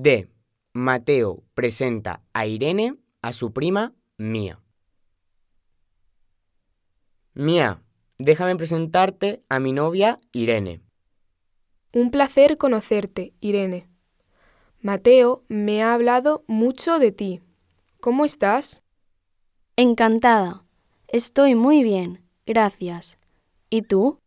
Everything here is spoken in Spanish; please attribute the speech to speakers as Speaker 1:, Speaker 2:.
Speaker 1: D. Mateo presenta a Irene a su prima Mía. Mía, déjame presentarte a mi novia Irene.
Speaker 2: Un placer conocerte, Irene. Mateo me ha hablado mucho de ti. ¿Cómo estás?
Speaker 3: Encantada. Estoy muy bien, gracias. ¿Y tú?